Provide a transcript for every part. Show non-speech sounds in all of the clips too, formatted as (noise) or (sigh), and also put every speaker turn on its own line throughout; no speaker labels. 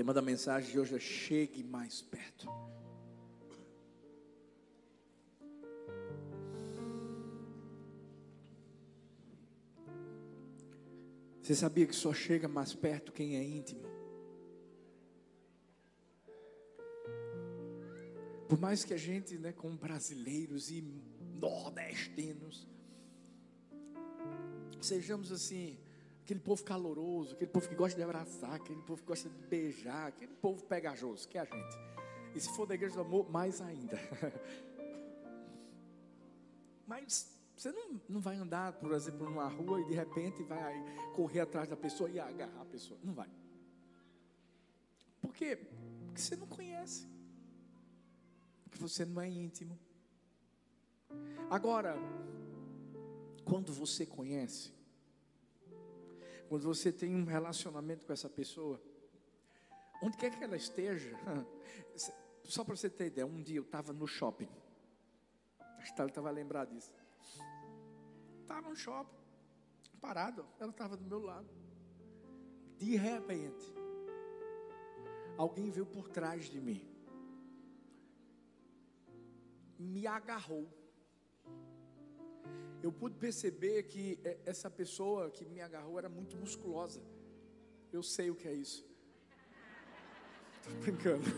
tema da mensagem de hoje é chegue mais perto. Você sabia que só chega mais perto quem é íntimo? Por mais que a gente, né, como brasileiros e nordestinos, sejamos assim, aquele povo caloroso, aquele povo que gosta de abraçar, aquele povo que gosta de beijar, aquele povo pegajoso, que é a gente. E se for da igreja do amor, mais ainda. (laughs) Mas você não, não vai andar, por exemplo, numa rua e de repente vai correr atrás da pessoa e agarrar a pessoa. Não vai. Por quê? Porque você não conhece. Porque você não é íntimo. Agora, quando você conhece, quando você tem um relacionamento com essa pessoa, onde quer que ela esteja, (laughs) só para você ter ideia, um dia eu estava no shopping, acho que estava lembrado disso, estava no shopping, parado, ela estava do meu lado, de repente, alguém veio por trás de mim, me agarrou, eu pude perceber que essa pessoa que me agarrou era muito musculosa. Eu sei o que é isso. (laughs) Estou brincando. (laughs)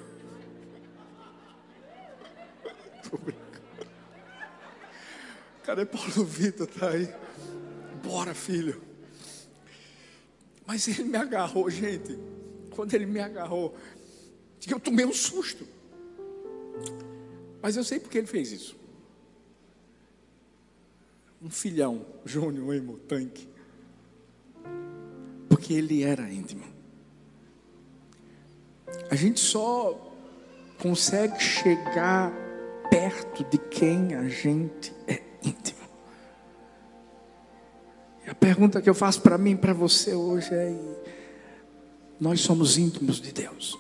Estou brincando. Cadê Paulo Vitor? Tá aí. Bora, filho. Mas ele me agarrou, gente. Quando ele me agarrou, eu tomei um susto. Mas eu sei porque ele fez isso um filhão, Júnior Emo Tanque. Porque ele era íntimo. A gente só consegue chegar perto de quem a gente é íntimo. E a pergunta que eu faço para mim, para você hoje é: nós somos íntimos de Deus.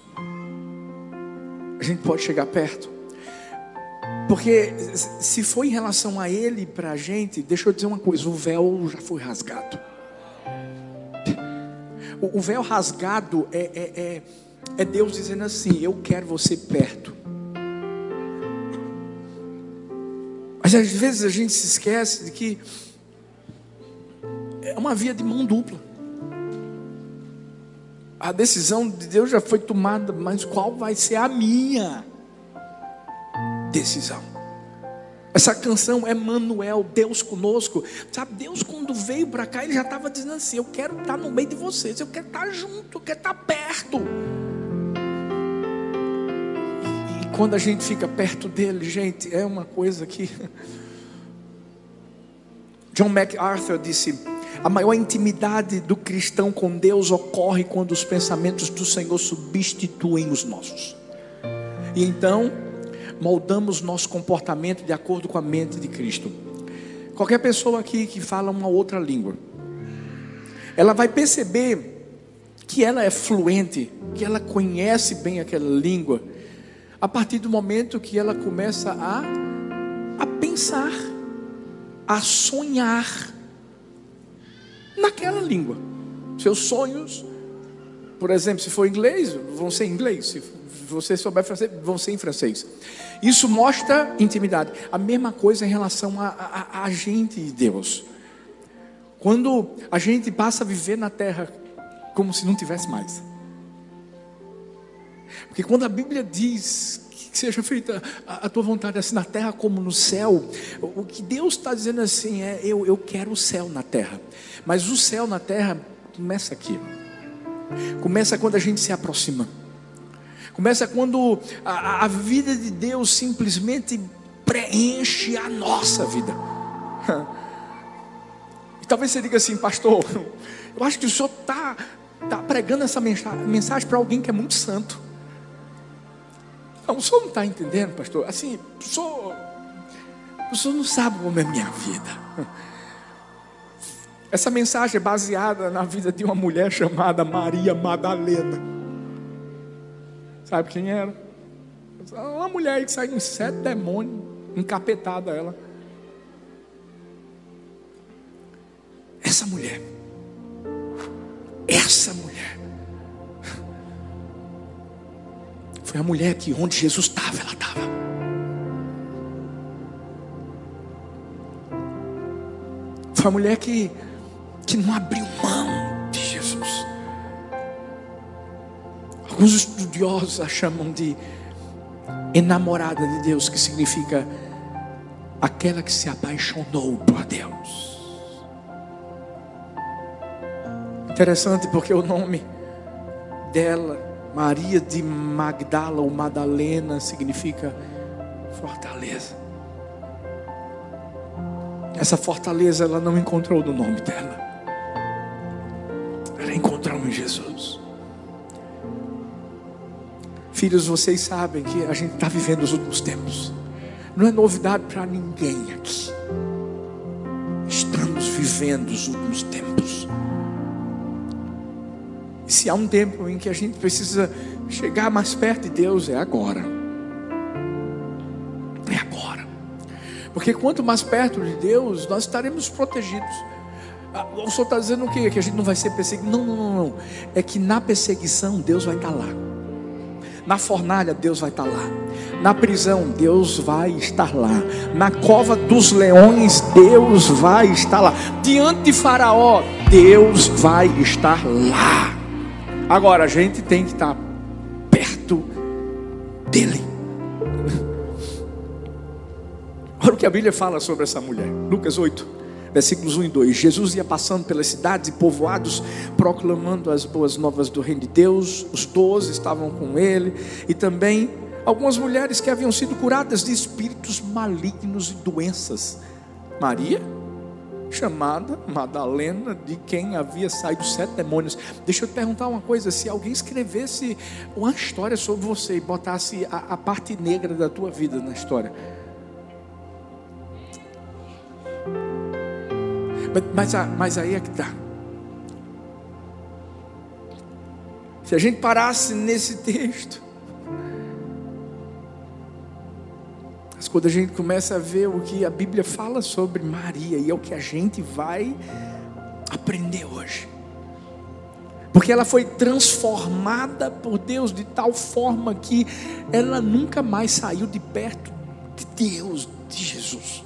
A gente pode chegar perto. Porque se foi em relação a ele para a gente, deixa eu dizer uma coisa: o véu já foi rasgado. O, véu rasgado é, é, é, é Deus dizendo assim: Eu quero você perto. Mas às vezes a gente se esquece de que é uma via de mão dupla. A decisão de Deus já foi tomada, mas qual vai ser a minha? Decisão. Essa canção é Manuel, Deus conosco. Sabe, Deus quando veio para cá, ele já estava dizendo assim: Eu quero estar no meio de vocês, eu quero estar junto, eu quero estar perto. E, e quando a gente fica perto dele, gente, é uma coisa que. (laughs) John MacArthur disse: a maior intimidade do cristão com Deus ocorre quando os pensamentos do Senhor substituem os nossos. E então, moldamos nosso comportamento de acordo com a mente de Cristo. Qualquer pessoa aqui que fala uma outra língua, ela vai perceber que ela é fluente, que ela conhece bem aquela língua, a partir do momento que ela começa a, a pensar, a sonhar naquela língua. Seus sonhos, por exemplo, se for inglês, vão ser inglês. Se você souber francês, ser em francês. Isso mostra intimidade. A mesma coisa em relação a, a, a gente e Deus. Quando a gente passa a viver na terra como se não tivesse mais. Porque quando a Bíblia diz que seja feita a, a tua vontade assim na terra como no céu, o, o que Deus está dizendo assim é: eu, eu quero o céu na terra. Mas o céu na terra começa aqui. Começa quando a gente se aproxima. Começa quando a, a vida de Deus simplesmente preenche a nossa vida. (laughs) E talvez você diga assim, pastor, (laughs) eu acho que o senhor está tá pregando essa mensagem para alguém que é muito santo. Não, o senhor não está entendendo, pastor. Assim, o senhor, o senhor não sabe como é minha vida. (laughs) Essa mensagem é baseada na vida de uma mulher chamada Maria Madalena. Sabe quem era? Uma mulher aí que saiu em sete demônios, encapetada ela. Essa mulher, essa mulher, Foi a mulher que onde Jesus estava, ela estava. Foi a mulher que, que não abriu mão Alguns estudiosos a chamam de enamorada de Deus, que significa aquela que se apaixonou por Deus. Interessante porque o nome dela, Maria de Magdala ou Madalena, significa fortaleza. Essa fortaleza ela não encontrou no nome dela, ela encontrou em Jesus. Filhos, vocês sabem que a gente está vivendo os últimos tempos. Não é novidade para ninguém aqui. Estamos vivendo os últimos tempos. E se há um tempo em que a gente precisa chegar mais perto de Deus, é agora. É agora. Porque quanto mais perto de Deus, nós estaremos protegidos. Ah, o senhor está dizendo o quê? Que a gente não vai ser perseguido? Não, não, não, não. É que na perseguição Deus vai estar lá. Na fornalha, Deus vai estar lá. Na prisão, Deus vai estar lá. Na cova dos leões, Deus vai estar lá. Diante de Faraó, Deus vai estar lá. Agora, a gente tem que estar perto dele. (laughs) Olha o que a Bíblia fala sobre essa mulher. Lucas 8 versículos 1 e 2. Jesus ia passando pelas cidades e povoados, proclamando as boas novas do reino de Deus. Os doze estavam com ele, e também algumas mulheres que haviam sido curadas de espíritos malignos e doenças. Maria, chamada Madalena, de quem havia saído sete demônios. Deixa eu te perguntar uma coisa: se alguém escrevesse uma história sobre você e botasse a, a parte negra da tua vida na história, Mas, mas aí é que está. Se a gente parasse nesse texto, mas quando a gente começa a ver o que a Bíblia fala sobre Maria, e é o que a gente vai aprender hoje. Porque ela foi transformada por Deus de tal forma que ela nunca mais saiu de perto de Deus, de Jesus.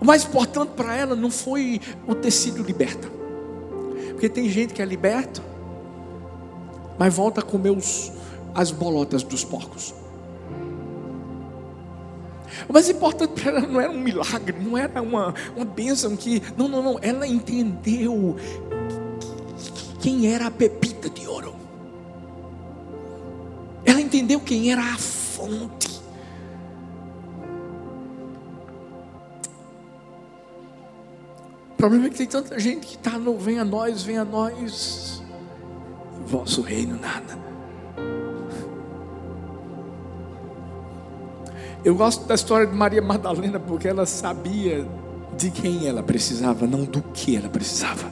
O mais importante para ela não foi o ter sido liberta. Porque tem gente que é liberta, mas volta a comer os, as bolotas dos porcos. O mais importante (laughs) para ela não era um milagre, não era uma, uma bênção que. Não, não, não. Ela entendeu quem era a pepita de ouro. Ela entendeu quem era a fonte. O problema é que tem tanta gente que está no vem a nós, vem a nós, vosso reino nada. Eu gosto da história de Maria Madalena porque ela sabia de quem ela precisava, não do que ela precisava.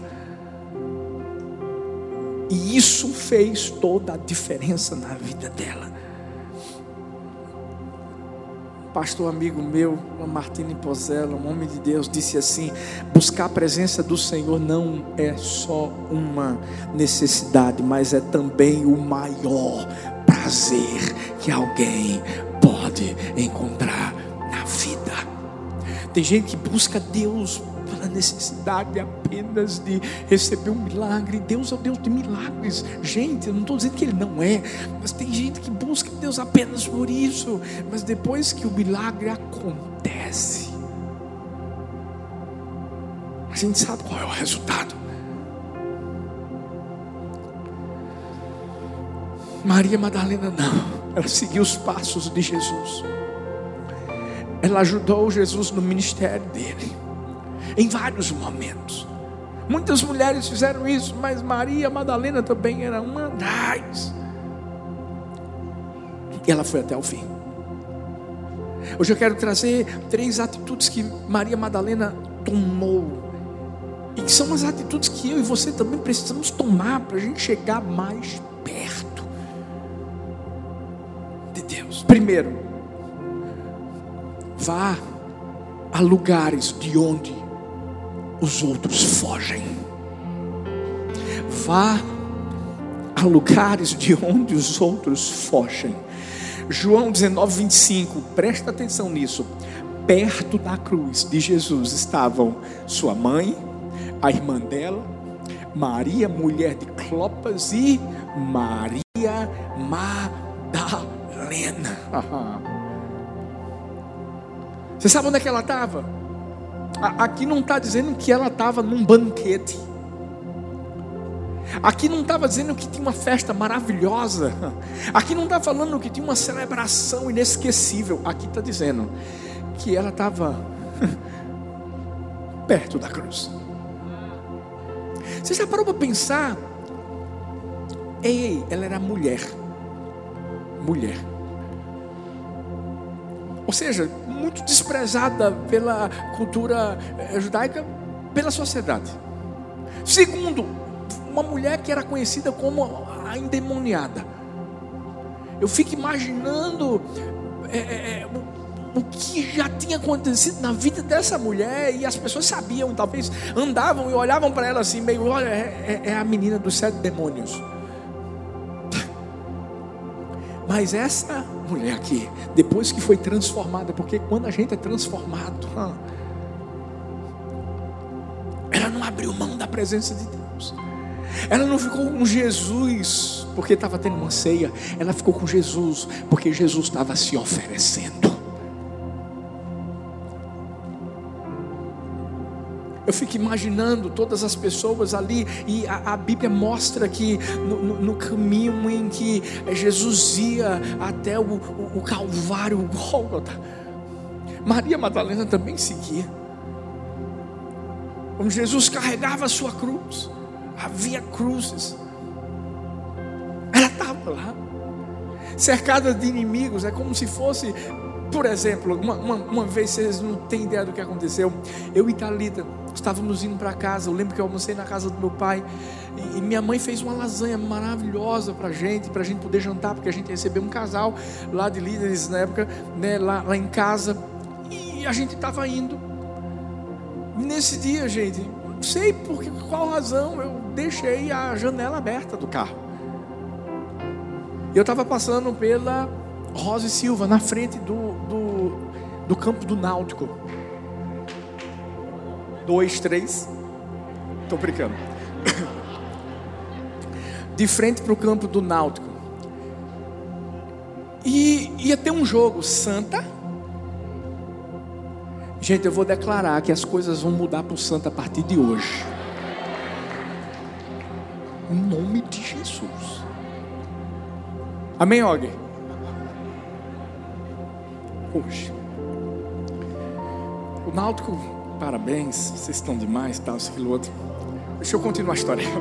E isso fez toda a diferença na vida dela pastor amigo meu, Martini Pozella, um homem de Deus, disse assim: buscar a presença do Senhor não é só uma necessidade, mas é também o maior prazer que alguém pode encontrar na vida. Tem gente que busca Deus necessidade apenas de receber um milagre. Deus é o Deus de milagres. Gente, eu não estou dizendo que Ele não é, mas tem gente que busca Deus apenas por isso. Mas depois que o milagre acontece, a gente sabe qual é o resultado. Maria Madalena não, ela seguiu os passos de Jesus. Ela ajudou Jesus no ministério dele em vários momentos. Muitas mulheres fizeram isso, mas Maria Madalena também era uma das. E ela foi até o fim. Hoje eu quero trazer três atitudes que Maria Madalena tomou. E que são as atitudes que eu e você também precisamos tomar para a gente chegar mais perto de Deus. Primeiro, vá a lugares de onde os outros fogem. Vá a lugares de onde os outros fogem. João 19, 25, presta atenção nisso. Perto da cruz de Jesus estavam sua mãe, a irmã dela, Maria, mulher de Clopas, e Maria Madalena. Você sabe onde é que ela estava? Aqui não está dizendo que ela estava num banquete. Aqui não estava dizendo que tinha uma festa maravilhosa. Aqui não está falando que tinha uma celebração inesquecível. Aqui está dizendo que ela estava (laughs) perto da cruz. Você já parou para pensar? Ei, ela era mulher. Mulher. Ou seja, muito desprezada pela cultura eh, judaica, pela sociedade. Segundo, uma mulher que era conhecida como a endemoniada. Eu fico imaginando é, é, o, que já tinha acontecido na vida dessa mulher e as pessoas sabiam, talvez andavam e olhavam para ela assim, meio, olha, é, é, é a menina dos sete demônios. (laughs) Mas essa mulher aqui, depois que foi transformada, porque quando a gente é transformado, ela não abriu mão da presença de Deus. Ela não ficou com Jesus porque estava tendo uma ceia. Ela ficou com Jesus porque Jesus estava se oferecendo. Eu fico imaginando todas as pessoas ali, e a, a Bíblia mostra que no, no, no, caminho em que Jesus ia até o, o, o Calvário, o Gólgota, Maria Madalena também seguia. Como Jesus carregava a sua cruz, havia cruzes, ela estava lá, cercada de inimigos, é como se fosse por exemplo, uma, uma, uma, vez vocês não têm ideia do que aconteceu. Eu e Thalita estávamos indo para casa. Eu lembro que eu almocei na casa do meu pai. E, e minha mãe fez uma lasanha maravilhosa para gente, para a gente poder jantar, porque a gente recebeu um casal lá de líderes na época, né, lá, lá em casa. E a gente estava indo. Nesse dia, gente, não sei por qual razão, eu deixei a janela aberta do carro. Eu estava passando pela Rosa e Silva, na frente do, do, do campo do Náutico. Dois, três. Estou brincando. (coughs) De frente para o campo do Náutico. E ia ter um jogo, Santa. Gente, eu vou declarar que as coisas vão mudar para o Santa a partir de hoje. Em nome de Jesus. Amém, Og? Hoje. O Náutico, parabéns, vocês estão demais, tal, esse aquilo outro. Deixa eu continuar a história. (laughs)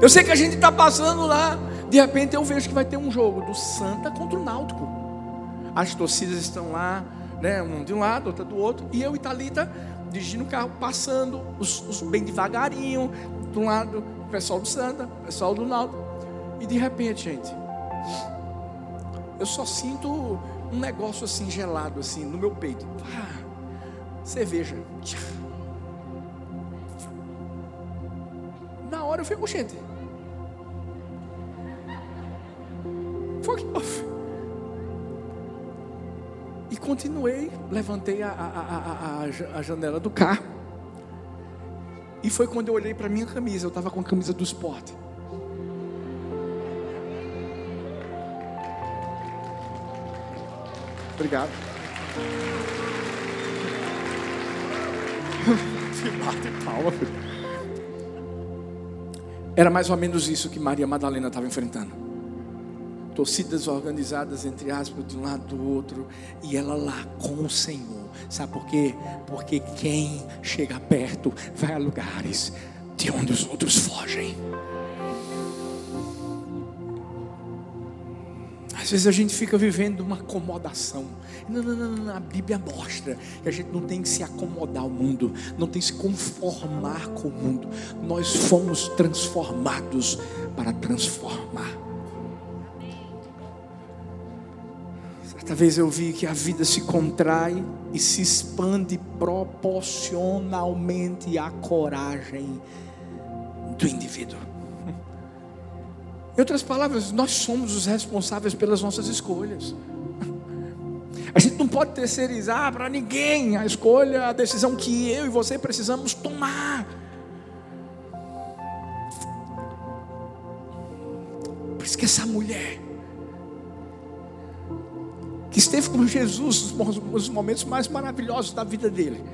Eu sei que a gente está passando lá, de repente eu vejo que vai ter um jogo do Santa contra o Náutico. As torcidas estão lá, né, um de um lado, outra do outro, e eu e Thalita dirigindo o carro, passando, os, os bem devagarinho, de um lado, o pessoal do Santa, o pessoal do Náutico. E de repente, gente, eu só sinto um negócio assim gelado assim no meu peito. Ah, cerveja. Na hora eu falei, gente. E continuei, levantei a, a, a, a, janela do carro. E foi quando eu olhei para minha camisa, eu estava com a camisa do esporte. Obrigado. (laughs) Se bate palma, filho. Era mais ou menos isso que Maria Madalena estava enfrentando. Torcidas organizadas, entre aspas, de um lado do outro, e ela lá com o Senhor. Sabe por quê? Porque quem chega perto vai a lugares de onde os outros fogem. Às vezes a gente fica vivendo uma acomodação. Não, não, não, não, a Bíblia mostra que a gente não tem que se acomodar ao mundo, não tem que se conformar com o mundo. Nós fomos transformados para transformar. Certa vez eu vi que a vida se contrai e se expande proporcionalmente à coragem do indivíduo. Em outras palavras, nós somos os responsáveis pelas nossas escolhas. (laughs) A gente não pode terceirizar para ninguém a escolha, a decisão que eu e você precisamos tomar. Por isso que essa mulher que esteve com Jesus nos momentos mais maravilhosos da vida dele.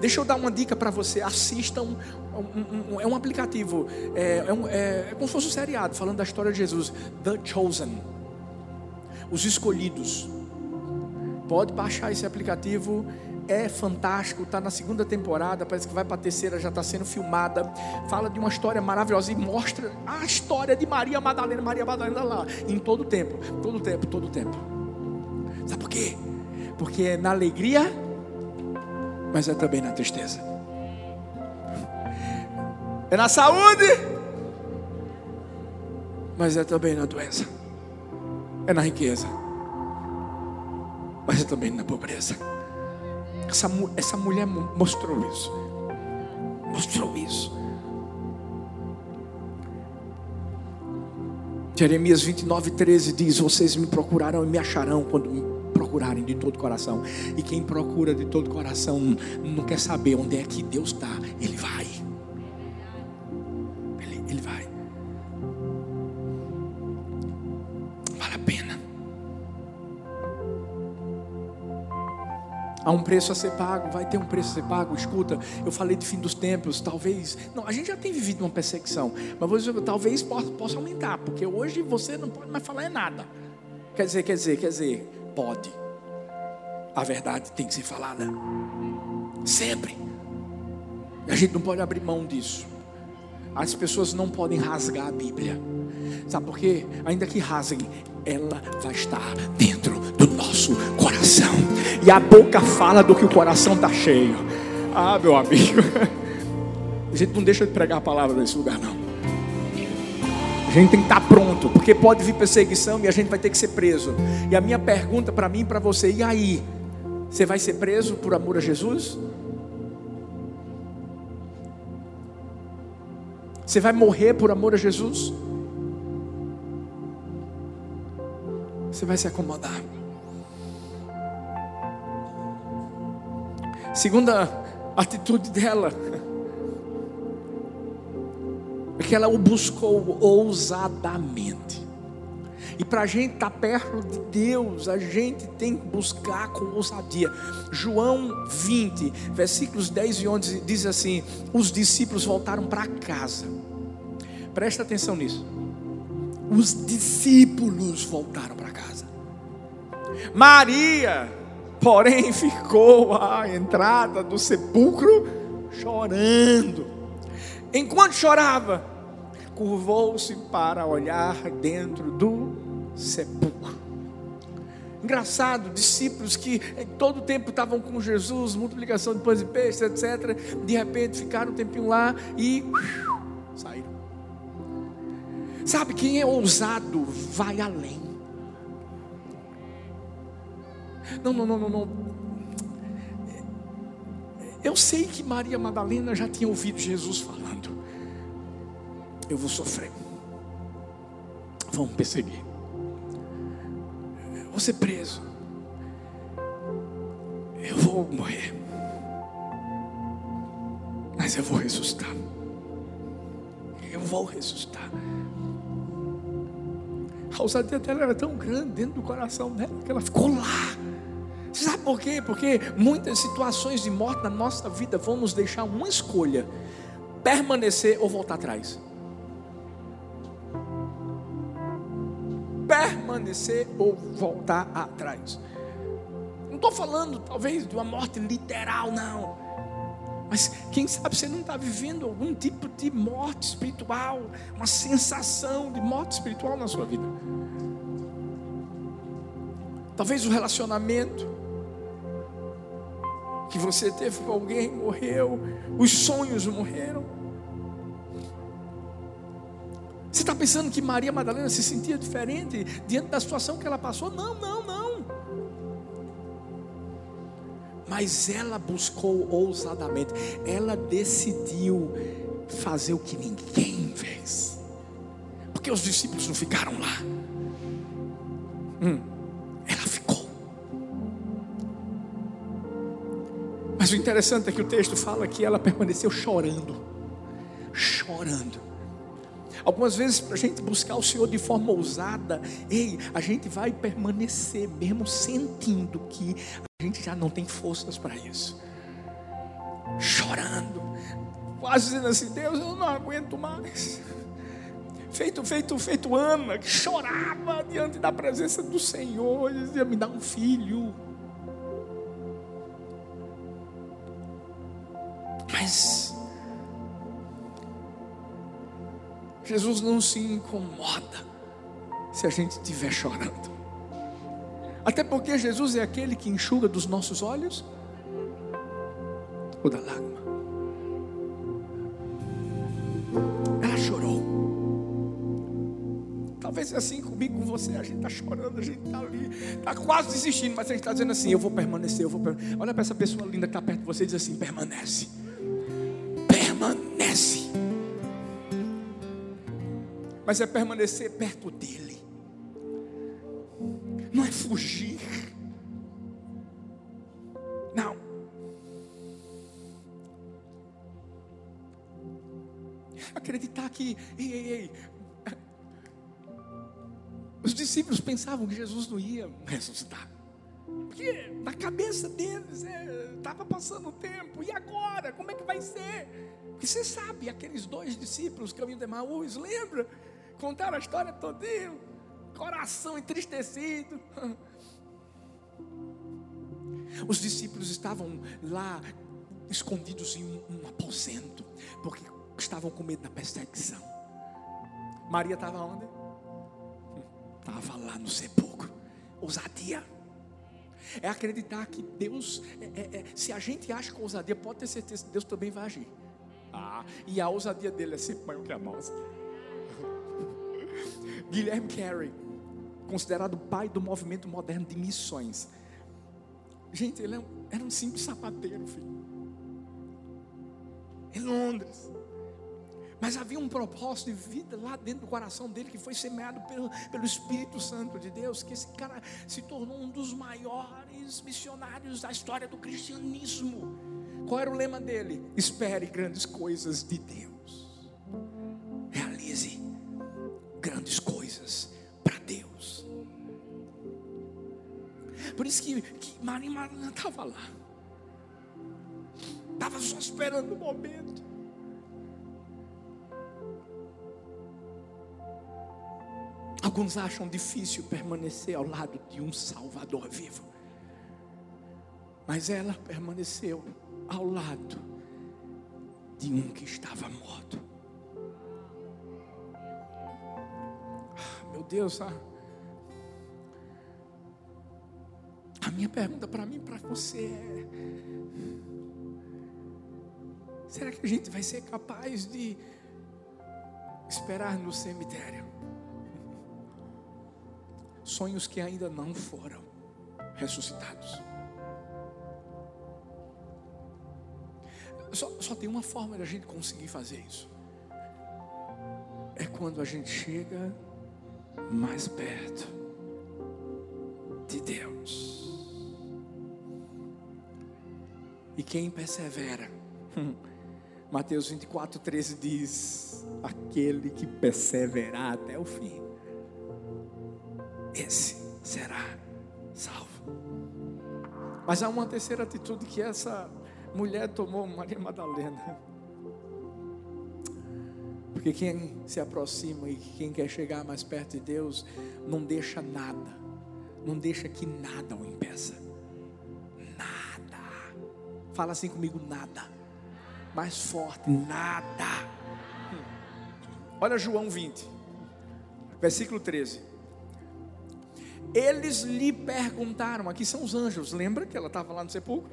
Deixa eu dar uma dica para você. Assista um, um, um, é um aplicativo, é, é, um, é, é como se fosse um seriado falando da história de Jesus. The Chosen, os escolhidos. Pode baixar esse aplicativo, é fantástico. Está na segunda temporada, parece que vai para a terceira, já está sendo filmada. Fala de uma história maravilhosa e mostra a história de Maria Madalena, Maria Madalena lá, em todo tempo, todo tempo, todo tempo. Sabe por quê? Porque é na alegria, mas é também na tristeza. É na saúde, mas é também na doença. É na riqueza, mas é também na pobreza. Essa, essa mulher mostrou isso. Mostrou isso. Jeremias 29, 13 diz: Vocês me procurarão e me acharão quando procurarem de todo coração. E quem procura de todo coração não quer saber onde é que Deus está, ele vai. Ele, ele vai. Vale a pena. Há um preço a ser pago, vai ter um preço a ser pago. Escuta, eu falei de fim dos tempos, talvez. Não, a gente já tem vivido uma perseguição, mas você, talvez possa, possa aumentar, porque hoje você não pode mais falar em nada. Quer dizer, quer dizer, quer dizer, pode. A verdade tem que ser falada. Sempre. A gente não pode abrir mão disso. As pessoas não podem rasgar a Bíblia. Sabe por quê? Ainda que rasguem, ela vai estar dentro do nosso coração. E a boca fala do que o coração está cheio. Ah, meu amigo. (laughs) A gente não deixa de pregar a palavra nesse lugar, não. A gente tem que estar pronto, porque pode vir perseguição e a gente vai ter que ser preso. E a minha pergunta para mim e para você, e aí? Você vai ser preso por amor a Jesus? Você vai morrer por amor a Jesus? Você vai se acomodar. Segunda atitude dela porque ela o buscou ousadamente. E para a gente estar tá perto de Deus, a gente tem que buscar com ousadia. João 20, versículos 10 e 11 diz assim: Os discípulos voltaram para casa. Presta atenção nisso. Os discípulos voltaram para casa. Maria, porém, (laughs) ficou à entrada do sepulcro chorando. Enquanto chorava, curvou-se para olhar dentro do sepulcro. Engraçado, discípulos que todo tempo estavam com Jesus, multiplicação de pães e peixes, etc. De repente ficaram um tempinho lá e saíram. Sabe, quem é ousado vai além. Não, não, não, não, não. Eu sei que Maria Madalena já tinha ouvido Jesus falando: Eu vou sofrer, vão me perseguir, vou ser preso, eu vou morrer, mas eu vou ressuscitar. Eu vou ressuscitar. A ousadia dela era tão grande dentro do coração dela que ela ficou lá Sabe por quê? Porque muitas situações de morte na nossa vida vão nos deixar uma escolha: permanecer ou voltar atrás. Permanecer ou voltar atrás. Não estou falando, talvez, de uma morte literal, não. Mas quem sabe você não está vivendo algum tipo de morte espiritual, uma sensação de morte espiritual na sua vida. Talvez o relacionamento, que você teve com alguém morreu, os sonhos morreram. Você está pensando que Maria Madalena se sentia diferente diante da situação que ela passou? Não, não, não. Mas ela buscou ousadamente, ela decidiu fazer o que ninguém fez. que os discípulos não ficaram lá? Hum, ela ficou. Mas o interessante é que o texto fala que ela permaneceu chorando. Chorando. Algumas vezes, para a gente buscar o Senhor de forma ousada, ei, a gente vai permanecer, mesmo sentindo que a gente já não tem forças para isso. Chorando, quase dizendo assim: Deus, eu não aguento mais. Feito, feito, feito Ana, que chorava diante da presença do Senhor, e dizia: Me dá um filho. Mas Jesus não se incomoda se a gente estiver chorando. Até porque Jesus é aquele que enxuga dos nossos olhos o da lágrima. Ela chorou. Talvez assim comigo, com você, a gente está chorando, a gente está ali, está quase desistindo, mas a gente está dizendo assim: eu vou permanecer, eu vou permanecer. Olha para essa pessoa linda que está perto de você e diz assim: permanece. Permanece mas é permanecer perto dEle, não é fugir, não. Acreditar que, ei, ei, ei, os discípulos pensavam que Jesus não ia ressuscitar. Porque na cabeça deles estava é, passando o tempo, e agora? Como é que vai ser? Porque você sabe, aqueles dois discípulos, caminho de Maús, lembra? Contaram a história todinha, coração entristecido. (laughs) Os discípulos estavam lá escondidos em um, um aposento, porque estavam com medo da perseguição. Maria estava onde? (laughs) Estava lá no sepulcro. Ousadia. É acreditar que Deus, é, é, é, se a gente acha com ousadia, pode ter certeza que Deus também vai agir. Ah, e a ousadia dele é sempre maior que a nossa. Guilherme Carey, considerado pai do movimento moderno de missões. Gente, ele é era um simples sapateiro, filho. Em Londres. Mas havia um propósito de vida lá dentro do coração dele que foi semeado pelo, pelo Espírito Santo de Deus. Que esse cara se tornou um dos maiores missionários da história do cristianismo. Qual era o lema dele? Espere grandes coisas de Deus. Que, que Maria Madalena estava lá. Estava só esperando o momento. Alguns acham difícil permanecer ao lado de um Salvador vivo. Mas ela permaneceu ao lado de um que estava morto. meu Deus, a, a minha pergunta para mim para você é: será que a gente vai ser capaz de esperar no cemitério? Sonhos que ainda não foram ressuscitados. Só, só tem uma forma de a gente conseguir fazer isso. É quando a gente chega mais perto quem persevera, (laughs) Mateus 24, 13 diz: aquele que perseverar até o fim, esse será salvo. Mas há uma terceira atitude que essa mulher tomou, Maria Madalena. Porque quem se aproxima e quem quer chegar mais perto de Deus, não deixa nada, não deixa que nada o impeça. Fala assim comigo, nada. Mais forte, nada. Olha João 20, versículo 13. Eles lhe perguntaram, aqui são os anjos, lembra que ela estava lá no sepulcro?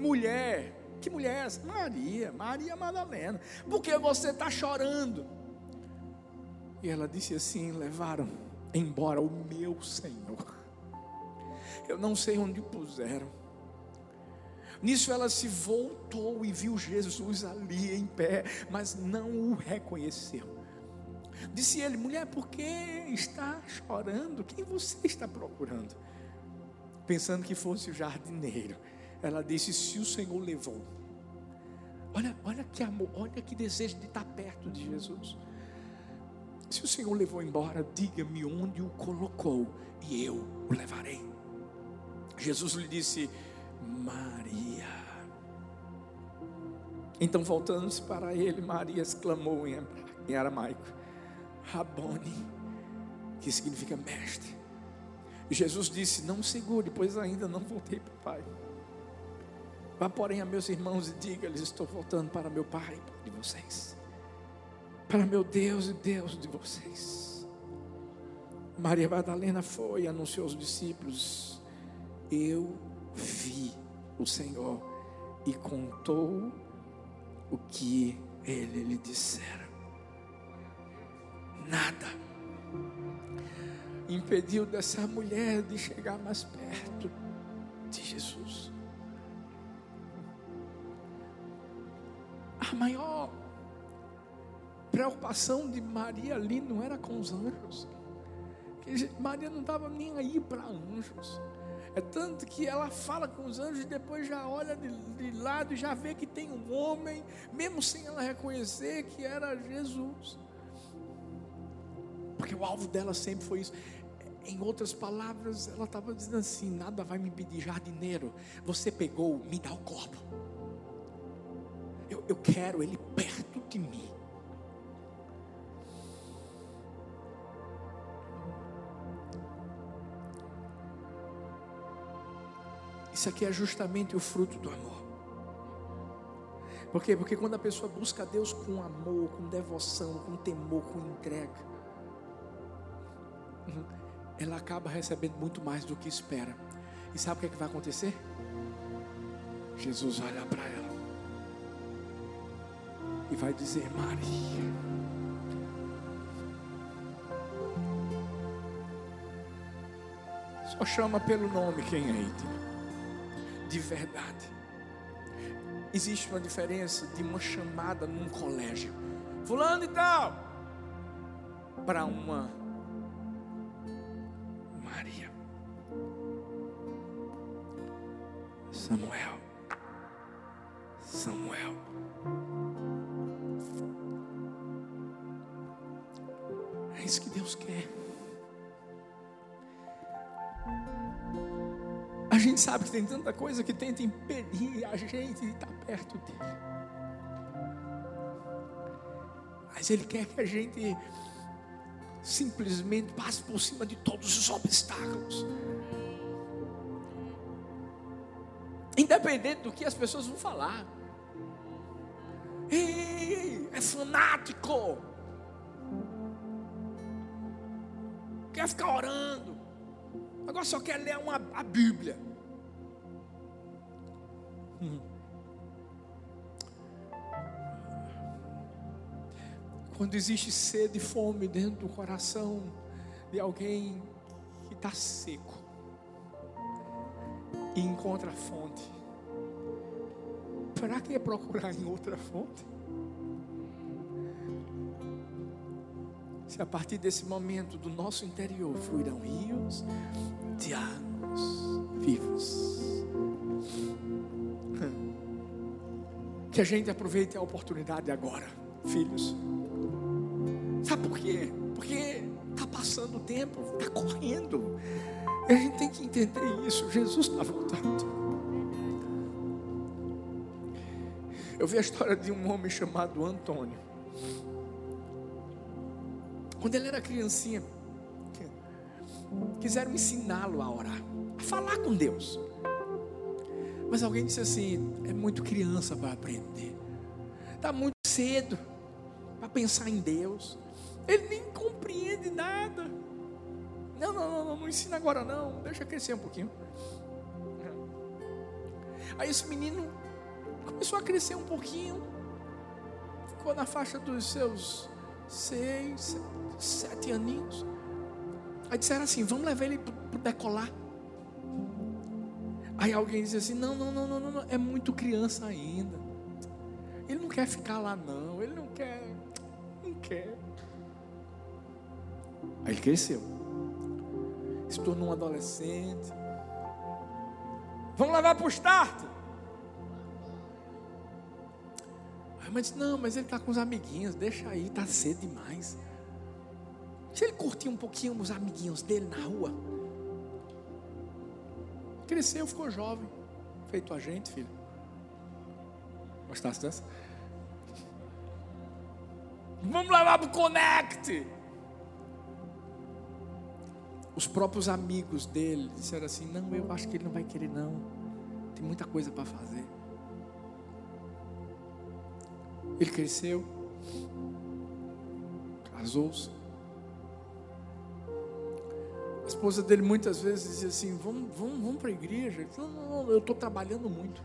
Mulher, que mulher é essa? Maria, Maria Madalena. Por que você está chorando? E ela disse assim: levaram embora o meu Senhor. Eu não sei onde puseram. Nisso ela se voltou e viu Jesus ali em pé, mas não o reconheceu. Disse ele: Mulher, por que está chorando? Quem você está procurando? Pensando que fosse o jardineiro. Ela disse: Se o Senhor levou. Olha, olha que amor, olha que desejo de estar perto de Jesus. Se o Senhor levou embora, diga-me onde o colocou e eu o levarei. Jesus lhe disse: Maria. Então, voltando-se para ele, Maria exclamou em, aramaico: Rabone, que significa mestre. E Jesus disse: Não segure, pois ainda não voltei para o Pai. Vá, porém, a meus irmãos e diga-lhes: Estou voltando para meu Pai e de vocês, para meu Deus e Deus de vocês. Maria Madalena foi e anunciou aos discípulos: Eu vi o Senhor e contou o que ele lhe dissera. Nada impediu dessa mulher de chegar mais perto de Jesus. A maior preocupação de Maria ali não era com os anjos. Maria não estava nem aí para anjos. É tanto que ela fala com os anjos e depois já olha de, de lado e já vê que tem um homem, mesmo sem ela reconhecer que era Jesus. Porque o alvo dela sempre foi isso. Em outras palavras, ela estava dizendo assim: nada vai me pedir jardineiro. Você pegou, me dá o corpo. Eu, eu quero ele perto de mim. Isso aqui é justamente o fruto do amor. Por quê? Porque quando a pessoa busca Deus com amor, com devoção, com temor, com entrega, ela acaba recebendo muito mais do que espera. E sabe o que, é que vai acontecer? Jesus olha para ela e vai dizer: Maria. Só chama pelo nome quem é íntimo de verdade. Existe uma diferença de uma chamada num colégio, fulano e tal, para uma Maria, Samuel. Tem tanta coisa que tenta impedir a gente de estar perto dele. Mas ele quer que a gente simplesmente passe por cima de todos os obstáculos. Independente do que as pessoas vão falar. Ei, é fanático. Quer ficar orando. Agora só quer ler uma, a Bíblia. Quando existe sede e fome dentro do coração de alguém que está seco e encontra a fonte, para que procurar em outra fonte? Se a partir desse momento do nosso interior fluirão rios de águas vivas. Que a gente aproveite a oportunidade agora, filhos. Sabe por quê? Porque está passando o tempo, está correndo. E a gente tem que entender isso. Jesus está voltando. Eu vi a história de um homem chamado Antônio. Quando ele era criancinha, quiseram ensiná-lo a orar, a falar com Deus. Mas alguém disse assim: é muito criança para aprender, está muito cedo para pensar em Deus, ele nem compreende nada. Não, não, não, não, não ensina agora não, deixa crescer um pouquinho. Aí esse menino começou a crescer um pouquinho, ficou na faixa dos seus seis, sete aninhos. Aí disseram assim: vamos levar ele para decolar. Aí alguém diz assim: não, não, não, não, não, é muito criança ainda. Ele não quer ficar lá, não. Ele não quer, não quer. Ele cresceu. Se tornou um adolescente. Vamos levar para o start. A mãe disse, não, mas ele está com os amiguinhos, deixa aí, está cedo demais. Se ele curtir um pouquinho os amiguinhos dele na rua. Cresceu, ficou jovem. Feito a gente, filho. Gostasse dessa? Vamos levar para o Connect. Os próprios amigos dele disseram assim: Não, eu acho que ele não vai querer, não. Tem muita coisa para fazer. Ele cresceu, casou-se. Esposa dele muitas vezes dizia assim: Vamos, vamos, vamos para a igreja. Ele falou: Não, não, eu estou trabalhando muito.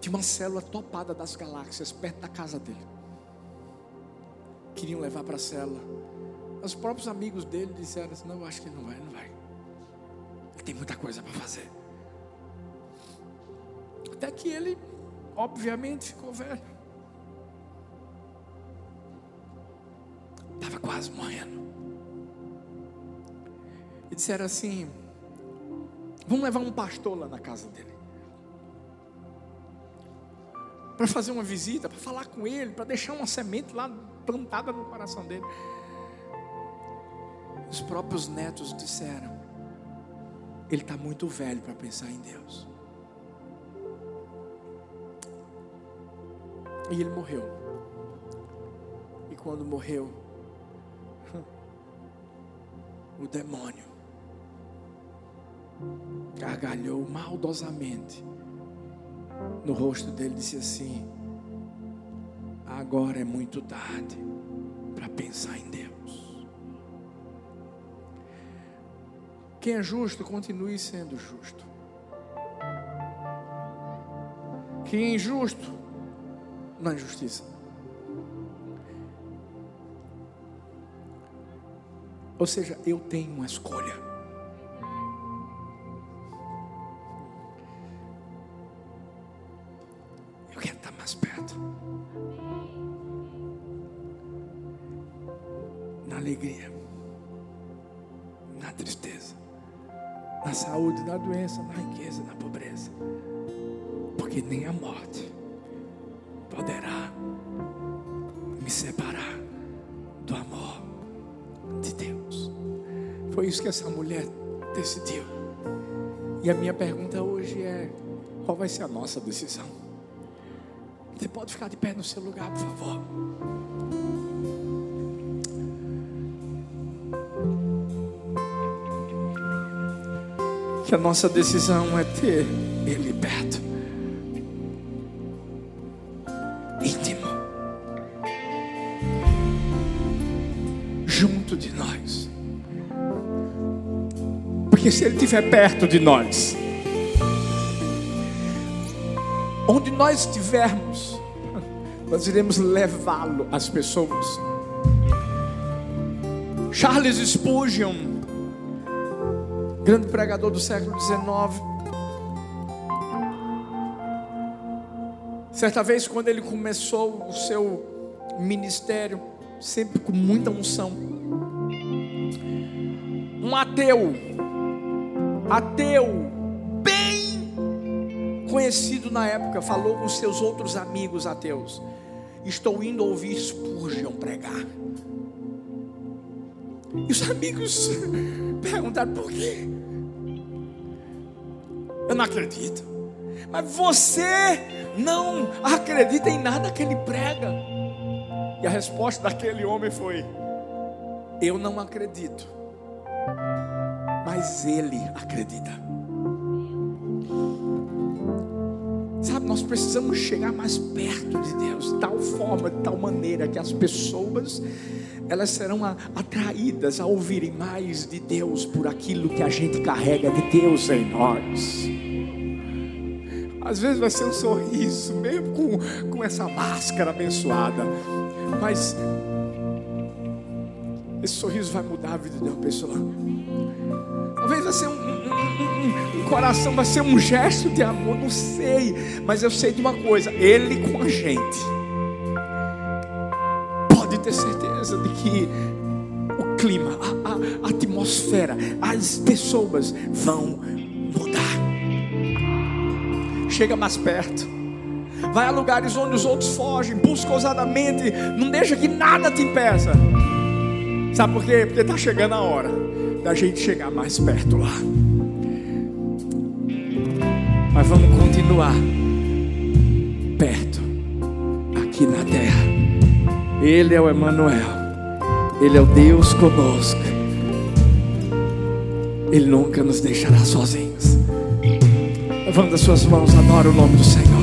Tinha uma célula topada das galáxias perto da casa dele. Queriam levar para a célula. Os próprios amigos dele disseram assim: Não, eu acho que não vai, não vai. Tem muita coisa para fazer. Até que ele, obviamente, ficou velho. Quase morrendo. E disseram assim: Vamos levar um pastor lá na casa dele para fazer uma visita, para falar com ele, para deixar uma semente lá plantada no coração dele. Os próprios netos disseram: ele está muito velho para pensar em Deus. E ele morreu. E quando morreu, o demônio gargalhou maldosamente no rosto dele disse assim: Agora é muito tarde para pensar em Deus. Quem é justo, continue sendo justo. Quem é injusto, na injustiça. Ou seja, eu tenho uma escolha. alegria, na tristeza, na saúde, na doença, na riqueza, na pobreza. Porque nem a morte poderá Foi isso que essa mulher decidiu. E a minha pergunta hoje é: qual vai ser a nossa decisão? Você pode ficar de pé no seu lugar, por favor. que a nossa decisão é ter se Ele estiver perto de nós, onde nós estivermos, nós iremos levá-lo às pessoas. Charles Spurgeon grande pregador do século XIX. Certa vez, quando ele começou o seu ministério, sempre com muita unção, um ateu, ateu, bem conhecido na época, falou com seus outros amigos ateus: Estou indo ouvir Spurgeon pregar. E os amigos (laughs) perguntaram por quê? Eu não acredito. Mas você não acredita em nada que ele prega. E a resposta daquele homem foi: Eu não acredito. Mas ele acredita. Sabe, nós precisamos chegar mais perto de Deus, de tal forma, de tal maneira que as pessoas elas serão atraídas a ouvirem mais de Deus por aquilo que a gente carrega de Deus em nós. Às vezes vai ser um sorriso, mesmo com, com essa máscara abençoada, mas esse sorriso vai mudar a vida de uma pessoa. Talvez vai ser um, um, um, um, coração, vai ser um gesto de amor, não sei, mas eu sei de uma coisa: Ele com a gente ter certeza de que o clima, a, a atmosfera, as pessoas vão mudar. Chega mais perto. Vai a lugares onde os outros fogem, busca ousadamente, não deixa que nada te impeça. Sabe por quê? Porque está chegando a hora da gente chegar mais perto lá. Mas vamos continuar perto, aqui na terra. Ele é o Emanuel. Ele é o Deus conosco. Ele nunca nos deixará sozinhos. Levanta as suas mãos, adora o nome do Senhor.